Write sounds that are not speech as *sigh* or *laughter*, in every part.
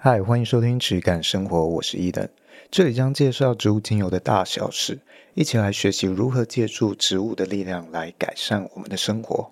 嗨，欢迎收听质感生活，我是伊登，这里将介绍植物精油的大小事，一起来学习如何借助植物的力量来改善我们的生活。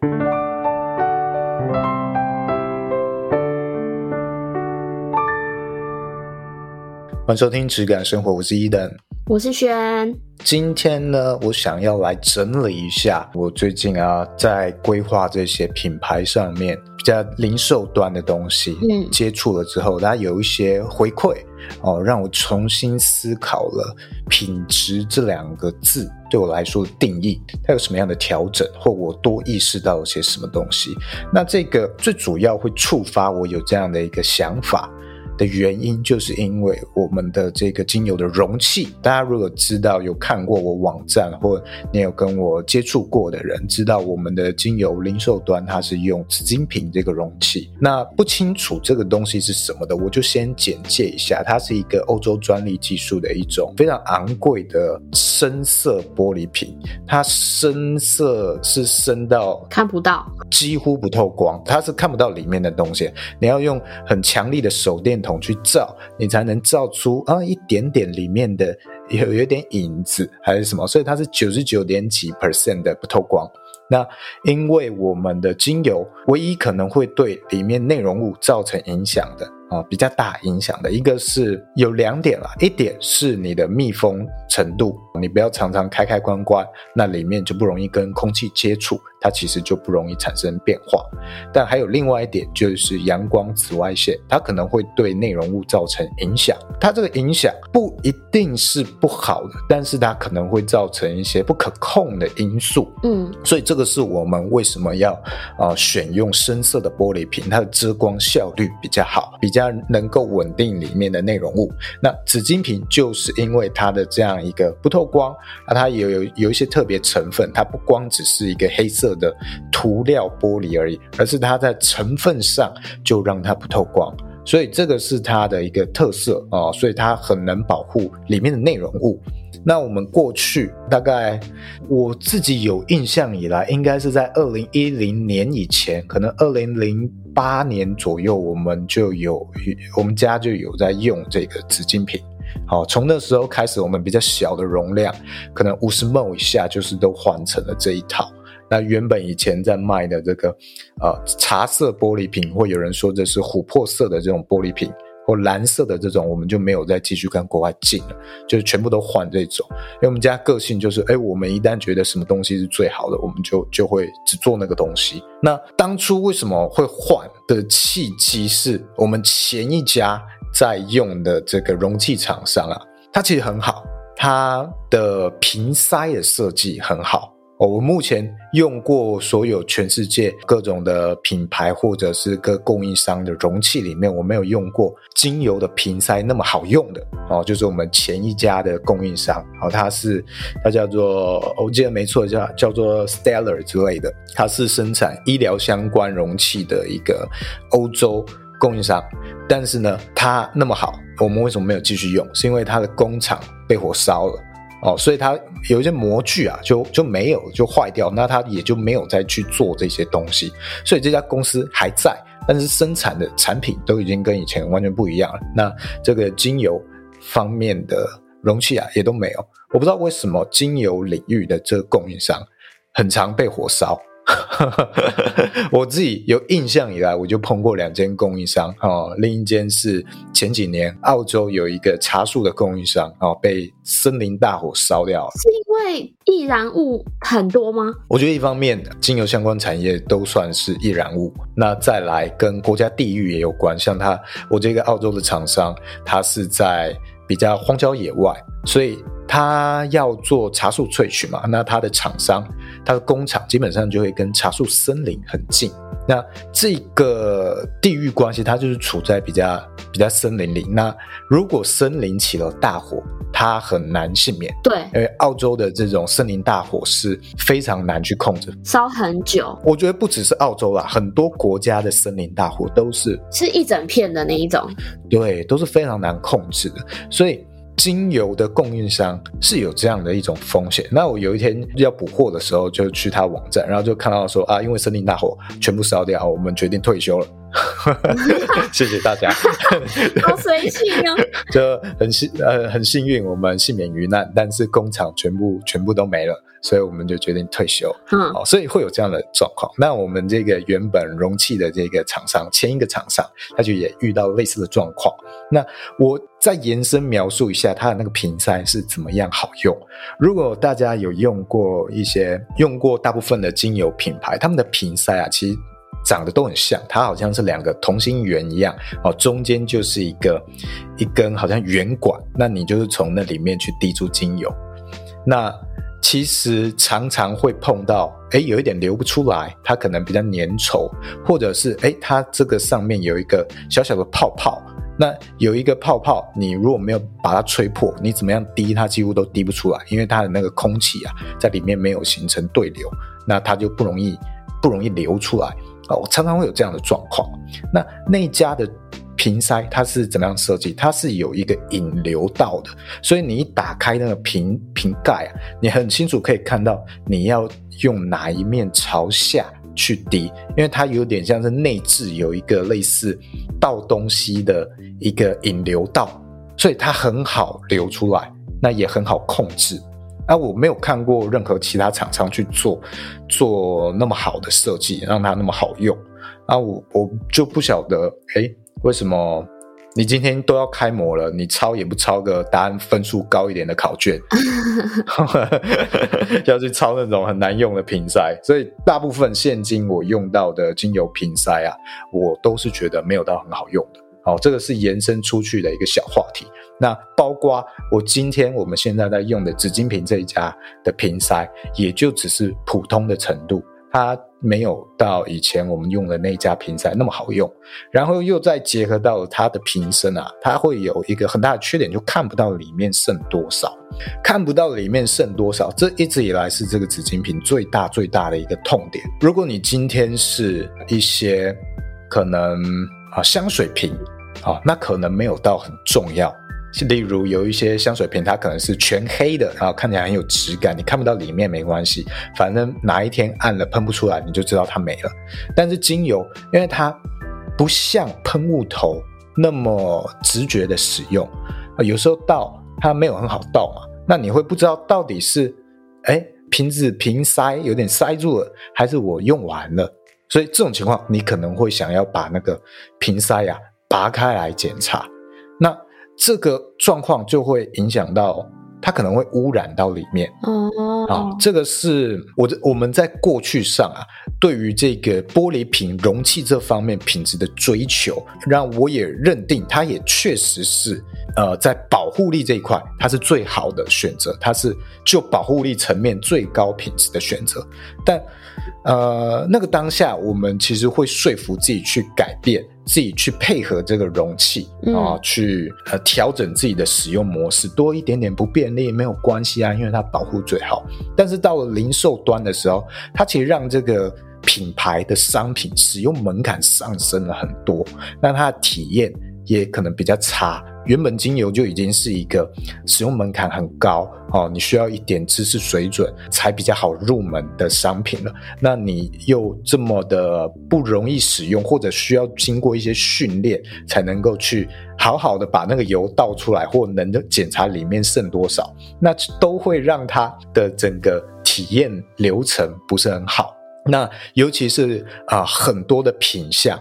欢迎收听质感生活，我是伊登。我是轩，今天呢，我想要来整理一下我最近啊在规划这些品牌上面比较零售端的东西，嗯，接触了之后，大家有一些回馈哦，让我重新思考了品质这两个字对我来说的定义，它有什么样的调整，或我多意识到了些什么东西。那这个最主要会触发我有这样的一个想法的原因，就是因为我们的这个精油的容器，大家如果知道有看过我网站，或你有跟我接触过的人，知道我们的精油零售端它是用紫金瓶这个容器。那不清楚这个东西是什么的，我就先简介一下，它是一个欧洲专利技术的一种非常昂贵的深色玻璃瓶，它深色是深到看不到，几乎不透光，它是看不到里面的东西，你要用很强力的手电筒去照，你才能照出啊一点点里面的有有点影子还是什么，所以它是九十九点几 percent 的不透光。那因为我们的精油唯一可能会对里面内容物造成影响的啊，比较大影响的一个是有两点啦，一点是你的密封程度，你不要常常开开关关，那里面就不容易跟空气接触。它其实就不容易产生变化，但还有另外一点，就是阳光紫外线，它可能会对内容物造成影响。它这个影响不一定是不好的，但是它可能会造成一些不可控的因素。嗯，所以这个是我们为什么要啊、呃、选用深色的玻璃瓶，它的遮光效率比较好，比较能够稳定里面的内容物。那紫金瓶就是因为它的这样一个不透光，那它有有有一些特别成分，它不光只是一个黑色的涂料玻璃而已，而是它在成分上就让它不透光，所以这个是它的一个特色啊、哦，所以它很能保护里面的内容物。那我们过去大概我自己有印象以来，应该是在二零一零年以前，可能二零零八年左右，我们就有我们家就有在用这个纸巾瓶。好，从那时候开始，我们比较小的容量，可能五十 ml 以下，就是都换成了这一套。那原本以前在卖的这个，呃，茶色玻璃瓶，或有人说这是琥珀色的这种玻璃瓶，或蓝色的这种，我们就没有再继续跟国外进了，就是全部都换这种。因为我们家个性就是，哎，我们一旦觉得什么东西是最好的，我们就就会只做那个东西。那当初为什么会换的契机，是我们前一家在用的这个容器厂商啊，它其实很好，它的瓶塞的设计很好。我目前用过所有全世界各种的品牌或者是各供应商的容器里面，我没有用过精油的瓶塞那么好用的哦，就是我们前一家的供应商，哦，它是它叫做我记得没错，叫叫做 Stellar 之类的，它是生产医疗相关容器的一个欧洲供应商，但是呢，它那么好，我们为什么没有继续用？是因为它的工厂被火烧了。哦，所以它有一些模具啊，就就没有就坏掉，那它也就没有再去做这些东西。所以这家公司还在，但是生产的产品都已经跟以前完全不一样了。那这个精油方面的容器啊，也都没有。我不知道为什么精油领域的这个供应商很常被火烧。*laughs* 我自己有印象以来，我就碰过两间供应商哦，另一间是前几年澳洲有一个茶树的供应商哦，被森林大火烧掉了。是因为易燃物很多吗？我觉得一方面精油相关产业都算是易燃物，那再来跟国家地域也有关。像他，我这个澳洲的厂商，他是在比较荒郊野外，所以。他要做茶树萃取嘛，那他的厂商、他的工厂基本上就会跟茶树森林很近。那这个地域关系，它就是处在比较比较森林里。那如果森林起了大火，它很难幸免。对，因为澳洲的这种森林大火是非常难去控制，烧很久。我觉得不只是澳洲啦，很多国家的森林大火都是是一整片的那一种，对，都是非常难控制的，所以。精油的供应商是有这样的一种风险。那我有一天要补货的时候，就去他网站，然后就看到说啊，因为森林大火全部烧掉，我们决定退休了。*laughs* 谢谢大家，*laughs* 好随性哦，*laughs* 就很幸呃很幸运，我们幸免于难，但是工厂全部全部都没了，所以我们就决定退休。嗯，哦，所以会有这样的状况。那我们这个原本容器的这个厂商，前一个厂商，他就也遇到类似的状况。那我再延伸描述一下它的那个瓶塞是怎么样好用。如果大家有用过一些用过大部分的精油品牌，他们的瓶塞啊，其实。长得都很像，它好像是两个同心圆一样哦，中间就是一个一根好像圆管，那你就是从那里面去滴出精油。那其实常常会碰到，诶，有一点流不出来，它可能比较粘稠，或者是诶，它这个上面有一个小小的泡泡。那有一个泡泡，你如果没有把它吹破，你怎么样滴它几乎都滴不出来，因为它的那个空气啊在里面没有形成对流，那它就不容易不容易流出来。哦，我常常会有这样的状况。那那家的瓶塞它是怎么样设计？它是有一个引流道的，所以你一打开那个瓶瓶盖啊，你很清楚可以看到你要用哪一面朝下去滴，因为它有点像是内置有一个类似倒东西的一个引流道，所以它很好流出来，那也很好控制。啊，我没有看过任何其他厂商去做做那么好的设计，让它那么好用。啊，我我就不晓得，诶，为什么你今天都要开模了，你抄也不抄个答案分数高一点的考卷 *laughs* *laughs* 要去抄那种很难用的瓶塞。所以大部分现今我用到的精油瓶塞啊，我都是觉得没有到很好用的。好，这个是延伸出去的一个小话题。那包括我今天我们现在在用的紫金瓶这一家的瓶塞，也就只是普通的程度，它没有到以前我们用的那家瓶塞那么好用。然后又再结合到它的瓶身啊，它会有一个很大的缺点，就看不到里面剩多少，看不到里面剩多少，这一直以来是这个紫金瓶最大最大的一个痛点。如果你今天是一些可能啊香水瓶。啊，那可能没有到很重要。例如有一些香水瓶，它可能是全黑的，然后看起来很有质感，你看不到里面没关系，反正哪一天暗了喷不出来，你就知道它没了。但是精油，因为它不像喷雾头那么直觉的使用，有时候倒它没有很好倒嘛，那你会不知道到底是哎瓶子瓶塞有点塞住了，还是我用完了。所以这种情况，你可能会想要把那个瓶塞呀、啊。拔开来检查，这个状况就会影响到它，可能会污染到里面。哦，啊，这个是我我们在过去上啊，对于这个玻璃瓶容器这方面品质的追求，让我也认定它也确实是呃，在保护力这一块，它是最好的选择，它是就保护力层面最高品质的选择。但呃，那个当下，我们其实会说服自己去改变。自己去配合这个容器啊、哦，去呃调整自己的使用模式，多一点点不便利没有关系啊，因为它保护最好。但是到了零售端的时候，它其实让这个品牌的商品使用门槛上升了很多，那它的体验也可能比较差。原本精油就已经是一个使用门槛很高哦，你需要一点知识水准才比较好入门的商品了。那你又这么的不容易使用，或者需要经过一些训练才能够去好好的把那个油倒出来，或能检查里面剩多少，那都会让它的整个体验流程不是很好。那尤其是啊，很多的品相，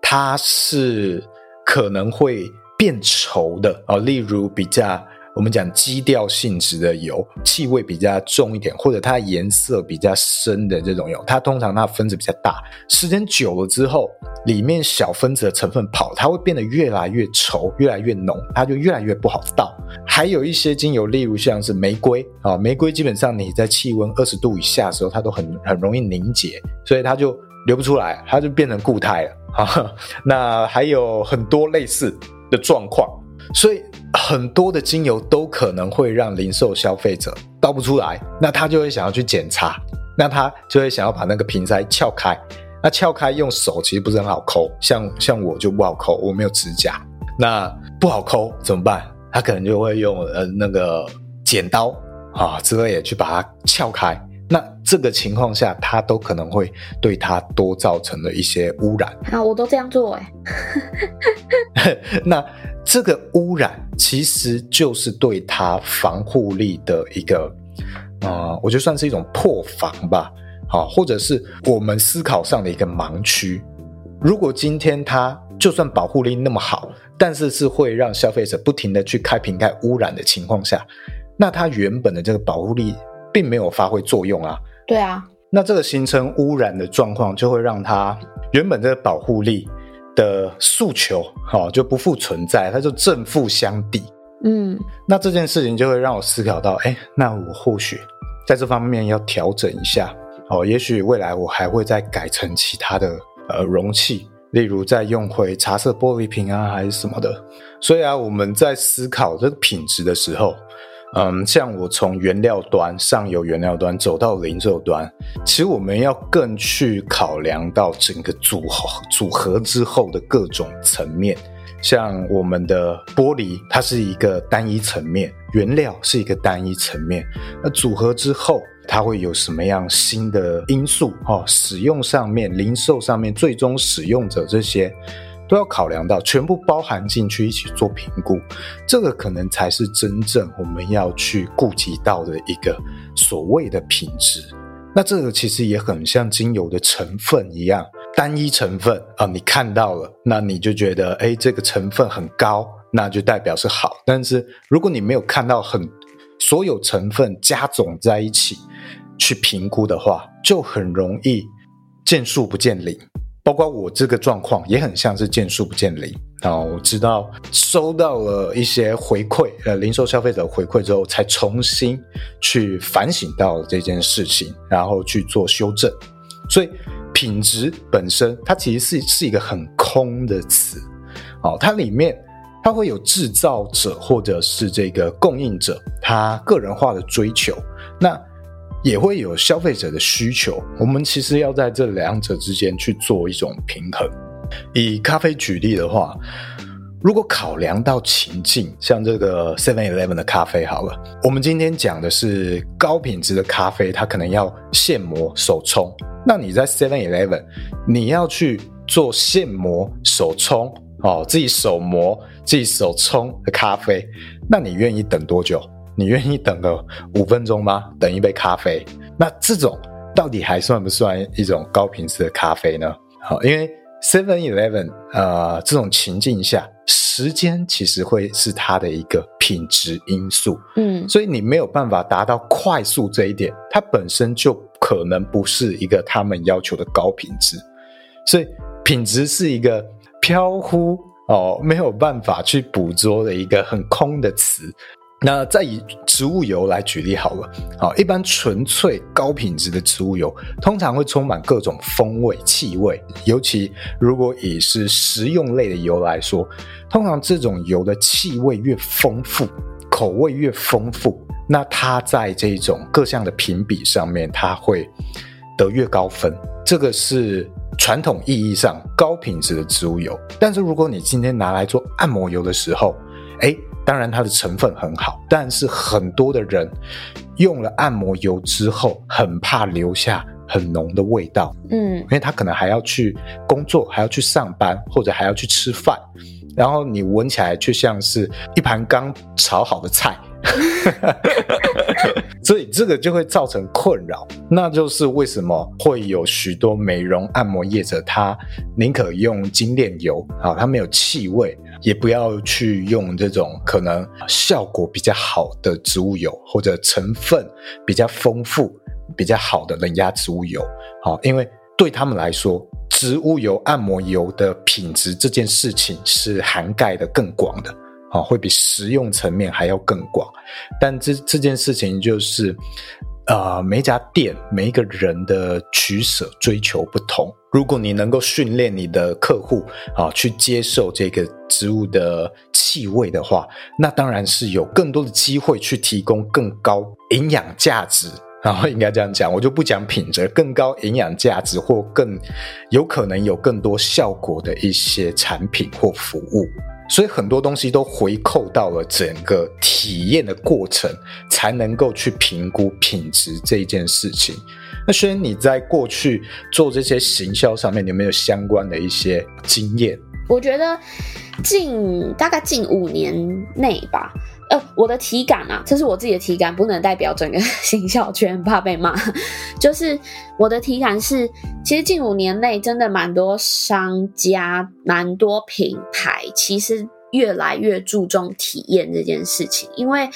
它是可能会。变稠的啊，例如比较我们讲基调性质的油，气味比较重一点，或者它颜色比较深的这种油，它通常它分子比较大，时间久了之后，里面小分子的成分跑，它会变得越来越稠，越来越浓，它就越来越不好倒。还有一些精油，例如像是玫瑰啊，玫瑰基本上你在气温二十度以下的时候，它都很很容易凝结，所以它就流不出来，它就变成固态了啊。那还有很多类似。的状况，所以很多的精油都可能会让零售消费者倒不出来，那他就会想要去检查，那他就会想要把那个瓶塞撬开，那撬开用手其实不是很好抠，像像我就不好抠，我没有指甲，那不好抠怎么办？他可能就会用呃那个剪刀啊之类的去把它撬开，那这个情况下，它都可能会对它多造成了一些污染。啊，我都这样做哎。*laughs* 那这个污染其实就是对它防护力的一个，呃，我觉得算是一种破防吧。好，或者是我们思考上的一个盲区。如果今天它就算保护力那么好，但是是会让消费者不停的去开瓶盖污染的情况下，那它原本的这个保护力并没有发挥作用啊。对啊，那这个形成污染的状况，就会让它原本这个保护力的诉求，好，就不复存在，它就正负相抵。嗯，那这件事情就会让我思考到，哎，那我或许在这方面要调整一下。哦，也许未来我还会再改成其他的呃容器，例如再用回茶色玻璃瓶啊，还是什么的。所以啊，我们在思考这个品质的时候，嗯，像我从原料端、上游原料端走到零售端，其实我们要更去考量到整个组合组合之后的各种层面。像我们的玻璃，它是一个单一层面，原料是一个单一层面，那组合之后。它会有什么样新的因素？哦，使用上面、零售上面、最终使用者这些都要考量到，全部包含进去一起做评估。这个可能才是真正我们要去顾及到的一个所谓的品质。那这个其实也很像精油的成分一样，单一成分啊，你看到了，那你就觉得，诶，这个成分很高，那就代表是好。但是如果你没有看到很所有成分加总在一起去评估的话，就很容易见树不见林。包括我这个状况也很像是见树不见林。然后我知道收到了一些回馈，呃，零售消费者回馈之后，才重新去反省到这件事情，然后去做修正。所以品质本身，它其实是是一个很空的词。哦，它里面。它会有制造者或者是这个供应者他个人化的追求，那也会有消费者的需求。我们其实要在这两者之间去做一种平衡。以咖啡举例的话，如果考量到情境，像这个 Seven Eleven 的咖啡好了，我们今天讲的是高品质的咖啡，它可能要现磨手冲。那你在 Seven Eleven，你要去做现磨手冲。哦，自己手磨、自己手冲的咖啡，那你愿意等多久？你愿意等个五分钟吗？等一杯咖啡，那这种到底还算不算一种高品质的咖啡呢？好，因为 Seven Eleven 呃这种情境下，时间其实会是它的一个品质因素，嗯，所以你没有办法达到快速这一点，它本身就可能不是一个他们要求的高品质，所以品质是一个。飘忽哦，没有办法去捕捉的一个很空的词。那再以植物油来举例好了，好，一般纯粹高品质的植物油，通常会充满各种风味、气味。尤其如果以是食用类的油来说，通常这种油的气味越丰富，口味越丰富，那它在这种各项的评比上面，它会得越高分。这个是。传统意义上高品质的植物油，但是如果你今天拿来做按摩油的时候，诶，当然它的成分很好，但是很多的人用了按摩油之后，很怕留下很浓的味道，嗯，因为他可能还要去工作，还要去上班，或者还要去吃饭，然后你闻起来却像是一盘刚炒好的菜。*laughs* 所以这个就会造成困扰，那就是为什么会有许多美容按摩业者，他宁可用精炼油啊，它没有气味，也不要去用这种可能效果比较好的植物油，或者成分比较丰富、比较好的冷压植物油，好，因为对他们来说，植物油按摩油的品质这件事情是涵盖的更广的。啊，会比实用层面还要更广，但这这件事情就是，呃，每一家店每一个人的取舍追求不同。如果你能够训练你的客户啊，去接受这个植物的气味的话，那当然是有更多的机会去提供更高营养价值。然后应该这样讲，我就不讲品质，更高营养价值或更有可能有更多效果的一些产品或服务。所以很多东西都回扣到了整个体验的过程，才能够去评估品质这件事情。那轩，你在过去做这些行销上面，有没有相关的一些经验？我觉得近大概近五年内吧。呃，我的体感啊，这是我自己的体感，不能代表整个行销圈，怕被骂。*laughs* 就是我的体感是，其实近五年内真的蛮多商家、蛮多品牌，其实越来越注重体验这件事情，因为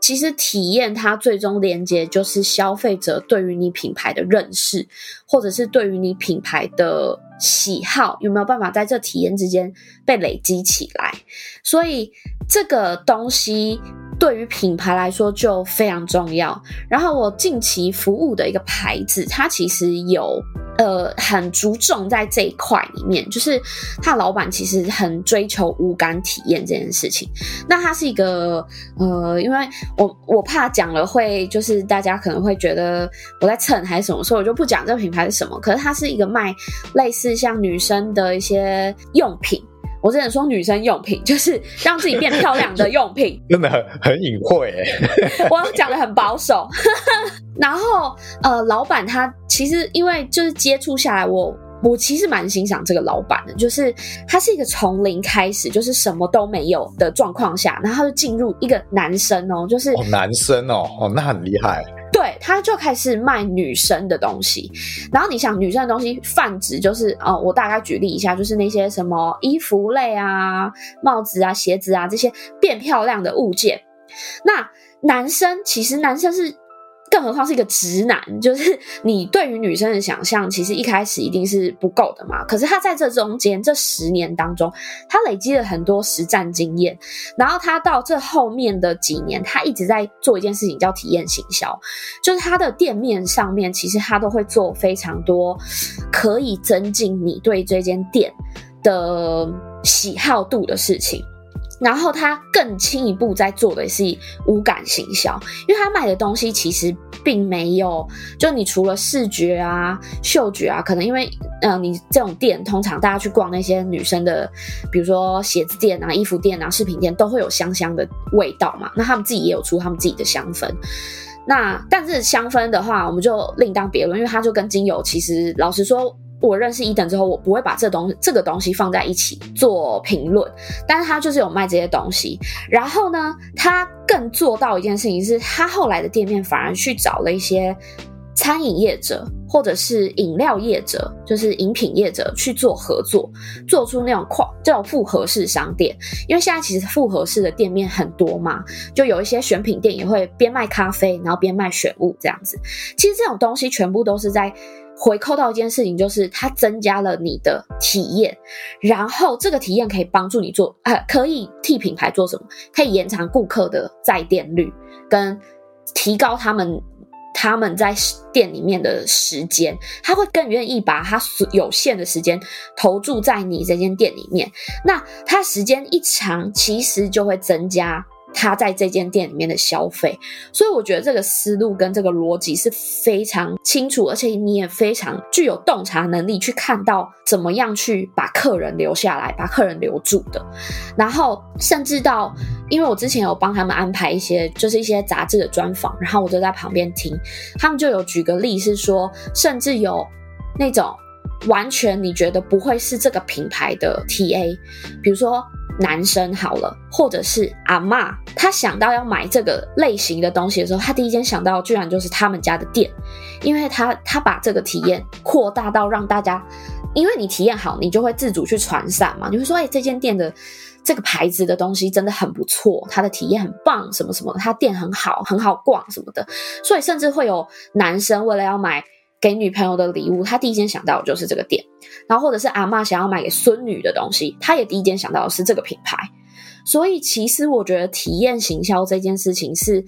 其实体验它最终连接就是消费者对于你品牌的认识，或者是对于你品牌的喜好，有没有办法在这体验之间被累积起来？所以。这个东西对于品牌来说就非常重要。然后我近期服务的一个牌子，它其实有呃很注重在这一块里面，就是他老板其实很追求无感体验这件事情。那它是一个呃，因为我我怕讲了会就是大家可能会觉得我在蹭还是什么，所以我就不讲这个品牌是什么。可是它是一个卖类似像女生的一些用品。我只能说女生用品就是让自己变漂亮的用品，*laughs* 真的很很隐晦诶。*laughs* 我讲的很保守，*laughs* 然后呃，老板他其实因为就是接触下来我，我我其实蛮欣赏这个老板的，就是他是一个从零开始，就是什么都没有的状况下，然后他就进入一个男生哦，就是哦男生哦哦，那很厉害。他就开始卖女生的东西，然后你想女生的东西泛指就是，呃，我大概举例一下，就是那些什么衣服类啊、帽子啊、鞋子啊这些变漂亮的物件。那男生其实男生是。更何况是一个直男，就是你对于女生的想象，其实一开始一定是不够的嘛。可是他在这中间这十年当中，他累积了很多实战经验，然后他到这后面的几年，他一直在做一件事情叫体验行销，就是他的店面上面，其实他都会做非常多可以增进你对这间店的喜好度的事情。然后他更进一步在做的是无感行销，因为他卖的东西其实并没有，就你除了视觉啊、嗅觉啊，可能因为呃你这种店通常大家去逛那些女生的，比如说鞋子店啊、衣服店啊、饰品店，都会有香香的味道嘛。那他们自己也有出他们自己的香氛。那但是香氛的话，我们就另当别论，因为它就跟精油其实老实说。我认识伊登之后，我不会把这东这个东西放在一起做评论，但是他就是有卖这些东西。然后呢，他更做到一件事情是，他后来的店面反而去找了一些餐饮业者或者是饮料业者，就是饮品业者去做合作，做出那种跨这种复合式商店。因为现在其实复合式的店面很多嘛，就有一些选品店也会边卖咖啡，然后边卖选物这样子。其实这种东西全部都是在。回扣到一件事情，就是它增加了你的体验，然后这个体验可以帮助你做，呃，可以替品牌做什么？可以延长顾客的在店率，跟提高他们他们在店里面的时间，他会更愿意把他有限的时间投注在你这间店里面。那他时间一长，其实就会增加。他在这间店里面的消费，所以我觉得这个思路跟这个逻辑是非常清楚，而且你也非常具有洞察能力，去看到怎么样去把客人留下来，把客人留住的。然后甚至到，因为我之前有帮他们安排一些，就是一些杂志的专访，然后我就在旁边听，他们就有举个例是说，甚至有那种完全你觉得不会是这个品牌的 TA，比如说。男生好了，或者是阿嬷，他想到要买这个类型的东西的时候，他第一间想到居然就是他们家的店，因为他他把这个体验扩大到让大家，因为你体验好，你就会自主去传散嘛，你会说，哎，这间店的这个牌子的东西真的很不错，它的体验很棒，什么什么，他店很好，很好逛什么的，所以甚至会有男生为了要买。给女朋友的礼物，他第一件想到就是这个店，然后或者是阿妈想要买给孙女的东西，她也第一件想到的是这个品牌。所以其实我觉得体验行销这件事情是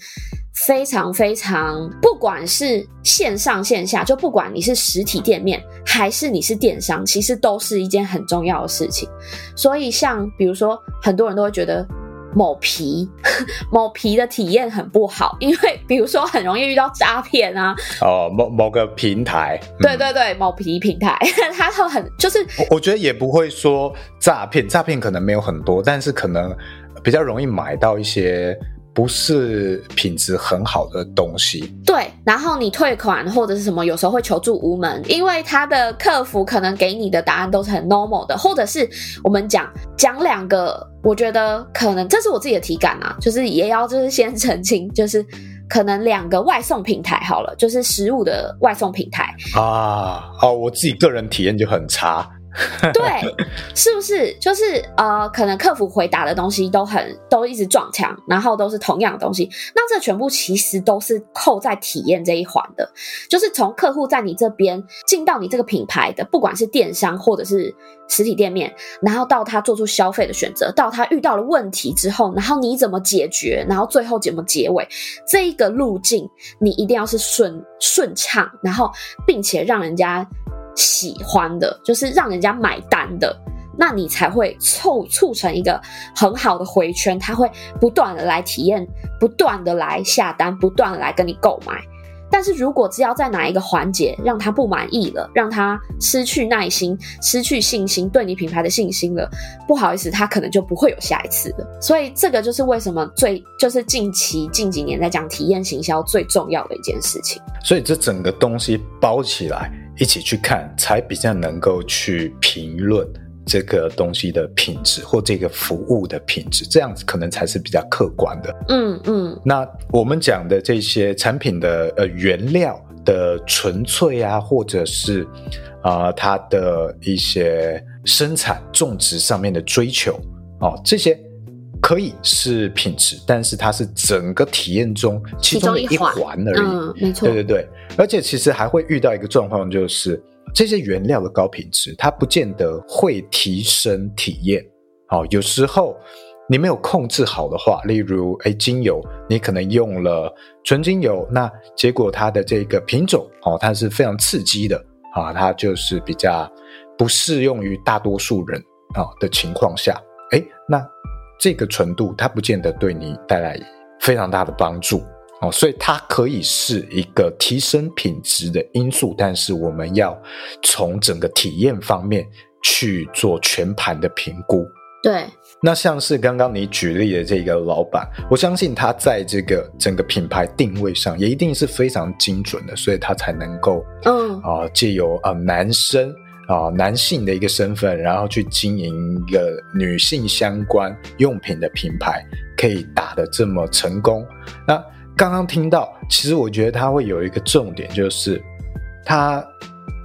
非常非常，不管是线上线下，就不管你是实体店面还是你是电商，其实都是一件很重要的事情。所以像比如说，很多人都会觉得。某皮 *laughs* 某皮的体验很不好，因为比如说很容易遇到诈骗啊。哦，某某个平台，对对对，某皮平台，*laughs* 它都很就是我，我觉得也不会说诈骗，诈骗可能没有很多，但是可能比较容易买到一些。不是品质很好的东西，对。然后你退款或者是什么，有时候会求助无门，因为他的客服可能给你的答案都是很 normal 的，或者是我们讲讲两个，我觉得可能这是我自己的体感啊，就是也要就是先澄清，就是可能两个外送平台好了，就是食物的外送平台啊，哦，我自己个人体验就很差。对，*laughs* 是不是就是呃，可能客服回答的东西都很都一直撞墙，然后都是同样的东西，那这全部其实都是扣在体验这一环的，就是从客户在你这边进到你这个品牌的，不管是电商或者是实体店面，然后到他做出消费的选择，到他遇到了问题之后，然后你怎么解决，然后最后怎么结尾，这一个路径你一定要是顺顺畅，然后并且让人家。喜欢的，就是让人家买单的，那你才会凑促成一个很好的回圈，他会不断的来体验，不断的来下单，不断的来跟你购买。但是如果只要在哪一个环节让他不满意了，让他失去耐心、失去信心，对你品牌的信心了，不好意思，他可能就不会有下一次了。所以这个就是为什么最就是近期近几年在讲体验行销最重要的一件事情。所以这整个东西包起来。一起去看，才比较能够去评论这个东西的品质或这个服务的品质，这样子可能才是比较客观的。嗯嗯。那我们讲的这些产品的呃原料的纯粹啊，或者是啊、呃、它的一些生产种植上面的追求哦，这些。可以是品质，但是它是整个体验中其中的一环而已。嗯，没错。对对对，而且其实还会遇到一个状况，就是这些原料的高品质，它不见得会提升体验。哦，有时候你没有控制好的话，例如诶精油，你可能用了纯精油，那结果它的这个品种哦，它是非常刺激的啊，它就是比较不适用于大多数人啊的情况下。这个纯度，它不见得对你带来非常大的帮助哦，所以它可以是一个提升品质的因素，但是我们要从整个体验方面去做全盘的评估。对，那像是刚刚你举例的这个老板，我相信他在这个整个品牌定位上也一定是非常精准的，所以他才能够嗯啊，借由啊男生。啊，男性的一个身份，然后去经营一个女性相关用品的品牌，可以打得这么成功。那刚刚听到，其实我觉得他会有一个重点，就是他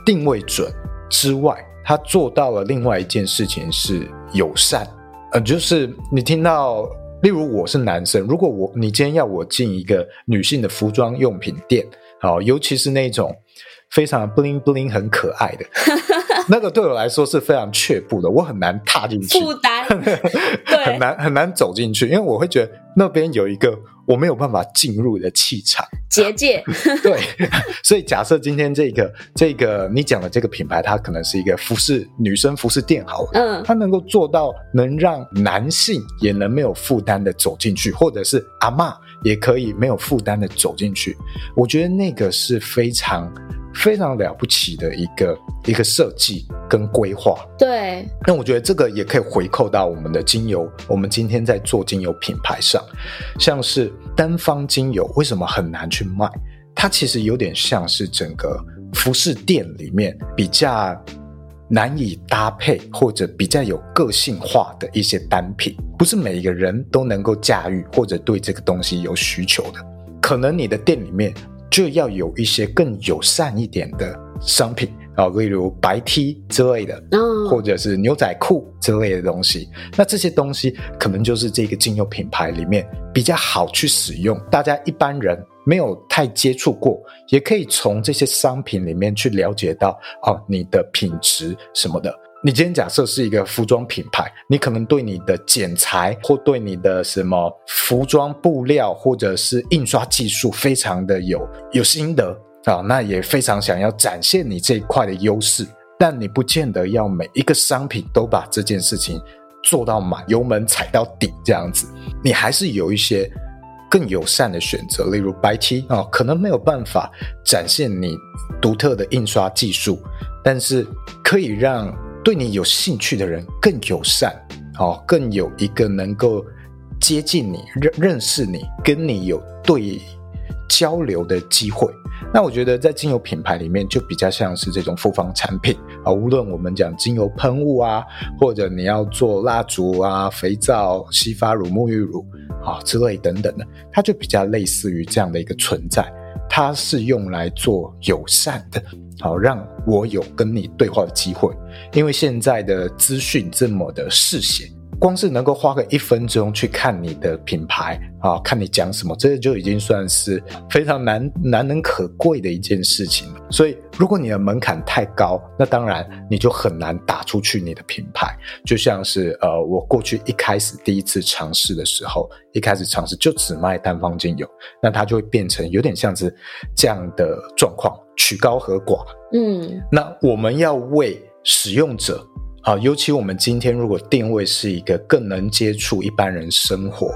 定位准之外，他做到了另外一件事情是友善。呃，就是你听到，例如我是男生，如果我你今天要我进一个女性的服装用品店，好，尤其是那种非常 bling bling 很可爱的。*laughs* 那个对我来说是非常却步的，我很难踏进去，负担，*laughs* 对，很难很难走进去，因为我会觉得那边有一个我没有办法进入的气场。结界。*laughs* 对，所以假设今天这个这个你讲的这个品牌，它可能是一个服饰女生服饰店，好了，嗯，它能够做到能让男性也能没有负担的走进去，或者是阿嬷也可以没有负担的走进去，我觉得那个是非常。非常了不起的一个一个设计跟规划，对。那我觉得这个也可以回扣到我们的精油，我们今天在做精油品牌上，像是单方精油为什么很难去卖？它其实有点像是整个服饰店里面比较难以搭配或者比较有个性化的一些单品，不是每一个人都能够驾驭或者对这个东西有需求的，可能你的店里面。就要有一些更友善一点的商品啊，例如白 T 之类的，或者是牛仔裤之类的东西。那这些东西可能就是这个精油品牌里面比较好去使用，大家一般人没有太接触过，也可以从这些商品里面去了解到哦，你的品质什么的。你今天假设是一个服装品牌，你可能对你的剪裁或对你的什么服装布料或者是印刷技术非常的有有心得啊，那也非常想要展现你这一块的优势，但你不见得要每一个商品都把这件事情做到满，油门踩到底这样子，你还是有一些更友善的选择，例如白 T 啊，可能没有办法展现你独特的印刷技术，但是可以让对你有兴趣的人更友善，哦，更有一个能够接近你、认认识你、跟你有对交流的机会。那我觉得在精油品牌里面就比较像是这种复方产品啊，无论我们讲精油喷雾啊，或者你要做蜡烛啊、肥皂、洗发乳、沐浴乳啊之类等等的，它就比较类似于这样的一个存在。它是用来做友善的，好让我有跟你对话的机会，因为现在的资讯这么的嗜血。光是能够花个一分钟去看你的品牌啊，看你讲什么，这就已经算是非常难难能可贵的一件事情了。所以，如果你的门槛太高，那当然你就很难打出去你的品牌。就像是呃，我过去一开始第一次尝试的时候，一开始尝试就只卖单方精油，那它就会变成有点像是这样的状况，曲高和寡。嗯，那我们要为使用者。啊，尤其我们今天如果定位是一个更能接触一般人生活，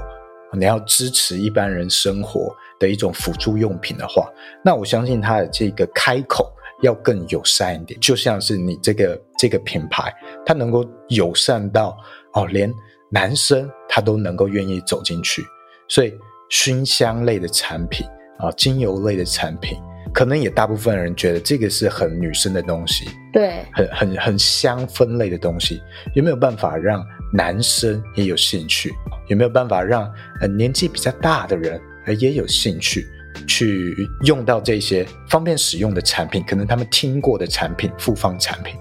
你要支持一般人生活的一种辅助用品的话，那我相信它的这个开口要更友善一点，就像是你这个这个品牌，它能够友善到哦，连男生他都能够愿意走进去，所以熏香类的产品啊，精油类的产品。可能也大部分人觉得这个是很女生的东西，对，很很很香氛类的东西，有没有办法让男生也有兴趣？有没有办法让呃年纪比较大的人也有兴趣去用到这些方便使用的产品？可能他们听过的产品，复方产品，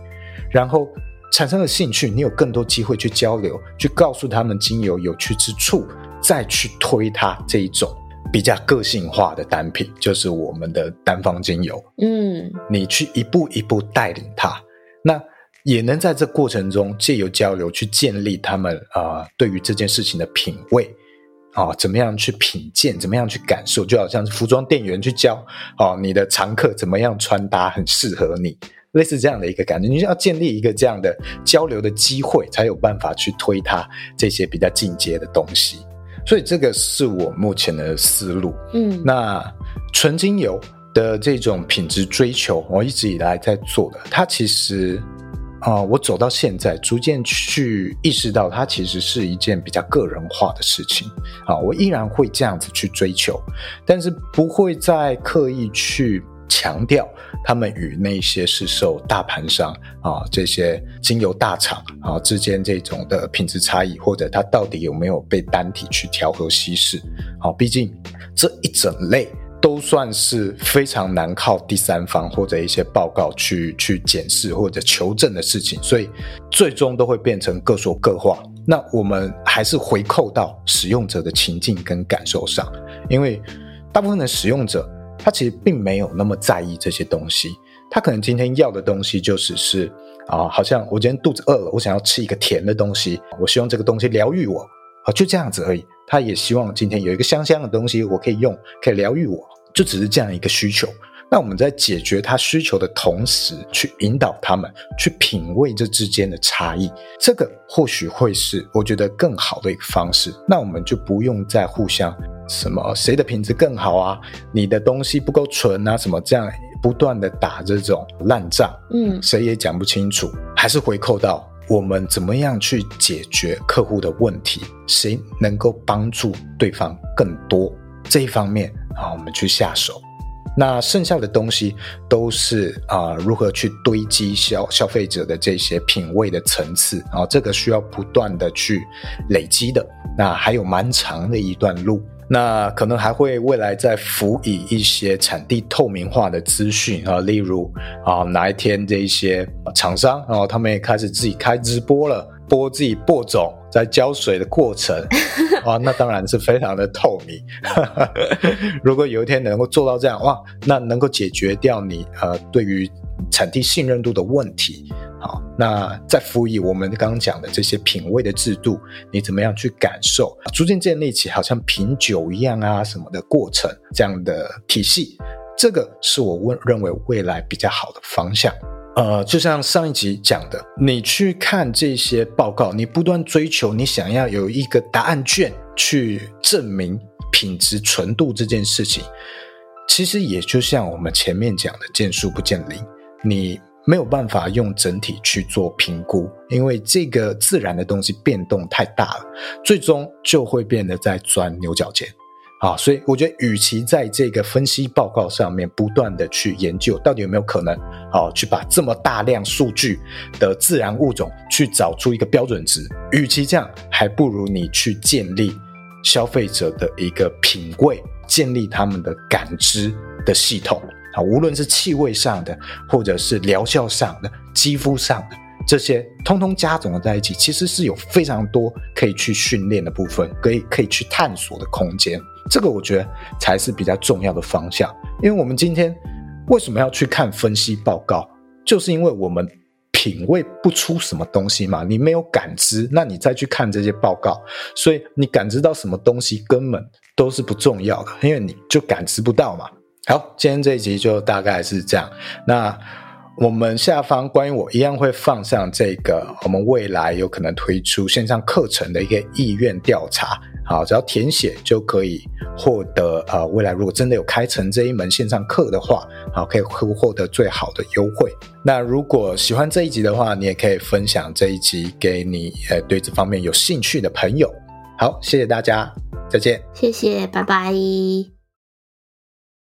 然后产生了兴趣，你有更多机会去交流，去告诉他们精油有趣之处，再去推它这一种。比较个性化的单品就是我们的单方精油，嗯，你去一步一步带领他，那也能在这过程中借由交流去建立他们啊、呃、对于这件事情的品味啊、呃，怎么样去品鉴，怎么样去感受，就好像是服装店员去教哦、呃，你的常客怎么样穿搭很适合你，类似这样的一个感觉，你就要建立一个这样的交流的机会，才有办法去推他这些比较进阶的东西。所以这个是我目前的思路。嗯，那纯精油的这种品质追求，我一直以来在做的，它其实啊、呃，我走到现在，逐渐去意识到，它其实是一件比较个人化的事情啊。我依然会这样子去追求，但是不会再刻意去。强调他们与那些是受大盘商啊这些精油大厂啊之间这种的品质差异，或者它到底有没有被单体去调和稀释？好，毕竟这一整类都算是非常难靠第三方或者一些报告去去检视或者求证的事情，所以最终都会变成各说各话。那我们还是回扣到使用者的情境跟感受上，因为大部分的使用者。他其实并没有那么在意这些东西，他可能今天要的东西就只是啊，好像我今天肚子饿了，我想要吃一个甜的东西，我希望这个东西疗愈我啊，就这样子而已。他也希望今天有一个香香的东西我可以用，可以疗愈我，就只是这样一个需求。那我们在解决他需求的同时，去引导他们去品味这之间的差异，这个或许会是我觉得更好的一个方式。那我们就不用再互相。什么谁的品质更好啊？你的东西不够纯啊？什么这样不断的打这种烂仗，嗯，谁也讲不清楚，还是回扣到我们怎么样去解决客户的问题，谁能够帮助对方更多这一方面啊，我们去下手。那剩下的东西都是啊、呃，如何去堆积消消费者的这些品味的层次啊，这个需要不断的去累积的。那还有蛮长的一段路。那可能还会未来再辅以一些产地透明化的资讯啊，例如啊哪一天这一些厂商啊，他们也开始自己开直播了，播自己播种在浇水的过程 *laughs* 啊，那当然是非常的透明。*laughs* 如果有一天能够做到这样哇，那能够解决掉你呃对于产地信任度的问题。好，那再辅以我们刚刚讲的这些品味的制度，你怎么样去感受，逐渐建立起好像品酒一样啊什么的过程，这样的体系，这个是我问认为未来比较好的方向。呃，就像上一集讲的，你去看这些报告，你不断追求，你想要有一个答案卷去证明品质纯度这件事情，其实也就像我们前面讲的“见树不见林”，你没有办法用整体去做评估，因为这个自然的东西变动太大了，最终就会变得在钻牛角尖。啊，所以我觉得，与其在这个分析报告上面不断的去研究，到底有没有可能，啊，去把这么大量数据的自然物种去找出一个标准值，与其这样，还不如你去建立消费者的一个品味，建立他们的感知的系统啊，无论是气味上的，或者是疗效上的，肌肤上的。这些通通加总在一起，其实是有非常多可以去训练的部分，可以可以去探索的空间。这个我觉得才是比较重要的方向。因为我们今天为什么要去看分析报告，就是因为我们品味不出什么东西嘛。你没有感知，那你再去看这些报告，所以你感知到什么东西根本都是不重要的，因为你就感知不到嘛。好，今天这一集就大概是这样。那。我们下方关于我一样会放上这个，我们未来有可能推出线上课程的一个意愿调查，好，只要填写就可以获得，呃，未来如果真的有开成这一门线上课的话，好，可以获获得最好的优惠。那如果喜欢这一集的话，你也可以分享这一集给你，呃，对这方面有兴趣的朋友。好，谢谢大家，再见。谢谢，拜拜。